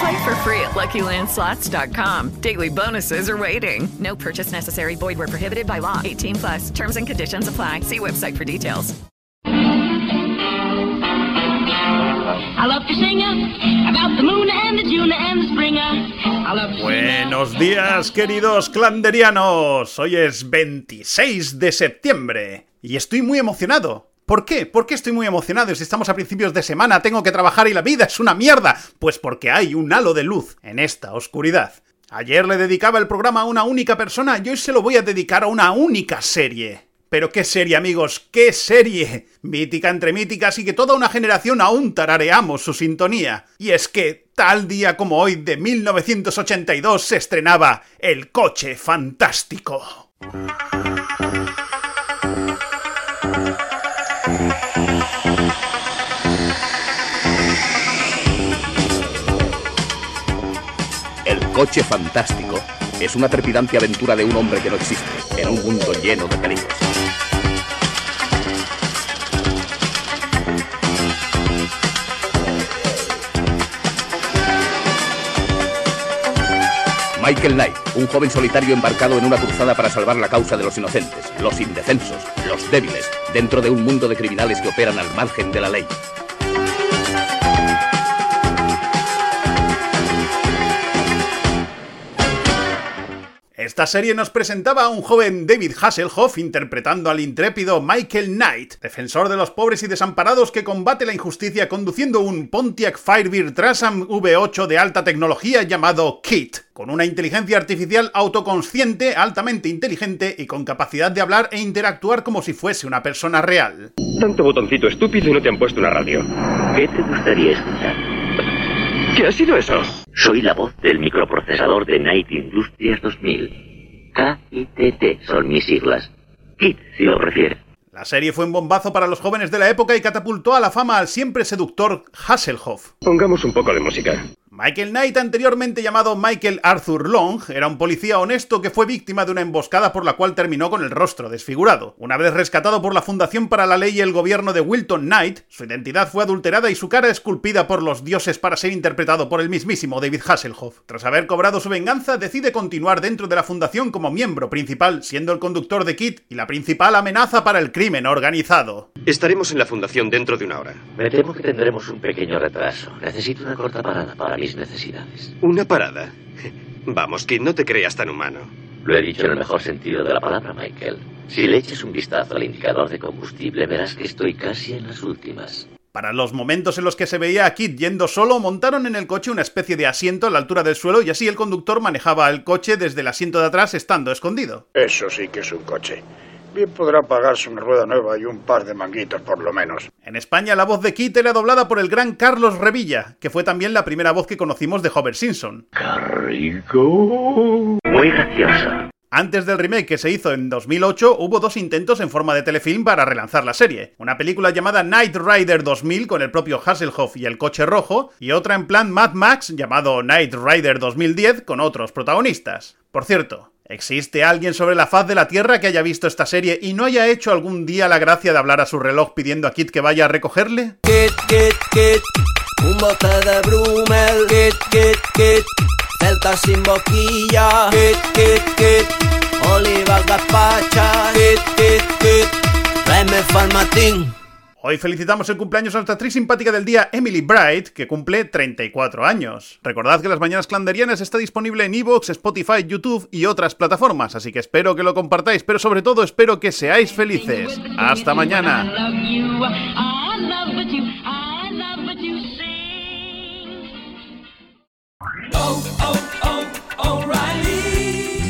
Play for free at LuckyLandSlots.com. Daily bonuses are waiting. No purchase necessary. Void where prohibited by law. 18 plus. Terms and conditions apply. See website for details. I love to sing about the moon and the June and the springer. Buenos días, queridos clanderianos. Hoy es 26 de septiembre y estoy muy emocionado. ¿Por qué? ¿Por qué estoy muy emocionado? Si estamos a principios de semana, tengo que trabajar y la vida es una mierda. Pues porque hay un halo de luz en esta oscuridad. Ayer le dedicaba el programa a una única persona y hoy se lo voy a dedicar a una única serie. Pero qué serie, amigos, qué serie. Mítica entre míticas y que toda una generación aún tarareamos su sintonía. Y es que, tal día como hoy de 1982 se estrenaba El coche fantástico. El coche fantástico es una trepidante aventura de un hombre que no existe, en un mundo lleno de peligros. Michael Knight, un joven solitario embarcado en una cruzada para salvar la causa de los inocentes, los indefensos, los débiles, dentro de un mundo de criminales que operan al margen de la ley. Esta serie nos presentaba a un joven David Hasselhoff interpretando al intrépido Michael Knight, defensor de los pobres y desamparados que combate la injusticia conduciendo un Pontiac Firebird Trasam V8 de alta tecnología llamado KIT, con una inteligencia artificial autoconsciente, altamente inteligente y con capacidad de hablar e interactuar como si fuese una persona real. Tanto botoncito estúpido y no te han puesto una radio. ¿Qué te gustaría escuchar? ¿Qué ha sido eso? Soy la voz del microprocesador de Night Industries 2000. K-I-T-T son mis siglas. KIT, si lo prefieres. La serie fue un bombazo para los jóvenes de la época y catapultó a la fama al siempre seductor Hasselhoff. Pongamos un poco de música. Michael Knight, anteriormente llamado Michael Arthur Long, era un policía honesto que fue víctima de una emboscada por la cual terminó con el rostro desfigurado. Una vez rescatado por la Fundación para la Ley y el gobierno de Wilton Knight, su identidad fue adulterada y su cara esculpida por los dioses para ser interpretado por el mismísimo David Hasselhoff. Tras haber cobrado su venganza, decide continuar dentro de la Fundación como miembro principal, siendo el conductor de Kit y la principal amenaza para el crimen organizado. Estaremos en la fundación dentro de una hora. Me temo que tendremos un pequeño retraso. Necesito una corta parada para mis necesidades. ¿Una parada? Vamos, Kid, no te creas tan humano. Lo he dicho en el mejor sentido de la palabra, Michael. Si le eches un vistazo al indicador de combustible, verás que estoy casi en las últimas. Para los momentos en los que se veía a Kit yendo solo, montaron en el coche una especie de asiento a la altura del suelo y así el conductor manejaba el coche desde el asiento de atrás estando escondido. Eso sí que es un coche. Bien podrá pagarse una rueda nueva y un par de manguitos por lo menos. En España la voz de Kit era doblada por el gran Carlos Revilla, que fue también la primera voz que conocimos de Homer Simpson. Rico. Muy gracioso. Antes del remake que se hizo en 2008, hubo dos intentos en forma de telefilm para relanzar la serie. Una película llamada Knight Rider 2000 con el propio Hasselhoff y el coche rojo, y otra en plan Mad Max llamado Knight Rider 2010 con otros protagonistas. Por cierto, ¿existe alguien sobre la faz de la Tierra que haya visto esta serie y no haya hecho algún día la gracia de hablar a su reloj pidiendo a Kit que vaya a recogerle? Kit, Kit, Kit, un bote de Brumel, Kit, Kit, Kit, sin boquilla, Kit, Kit, Kit, Kit, Kit, Kit, farmatín. Hoy felicitamos el cumpleaños a nuestra actriz simpática del día, Emily Bright, que cumple 34 años. Recordad que Las Mañanas Clanderianas está disponible en Evox, Spotify, YouTube y otras plataformas, así que espero que lo compartáis, pero sobre todo espero que seáis felices. Hasta mañana.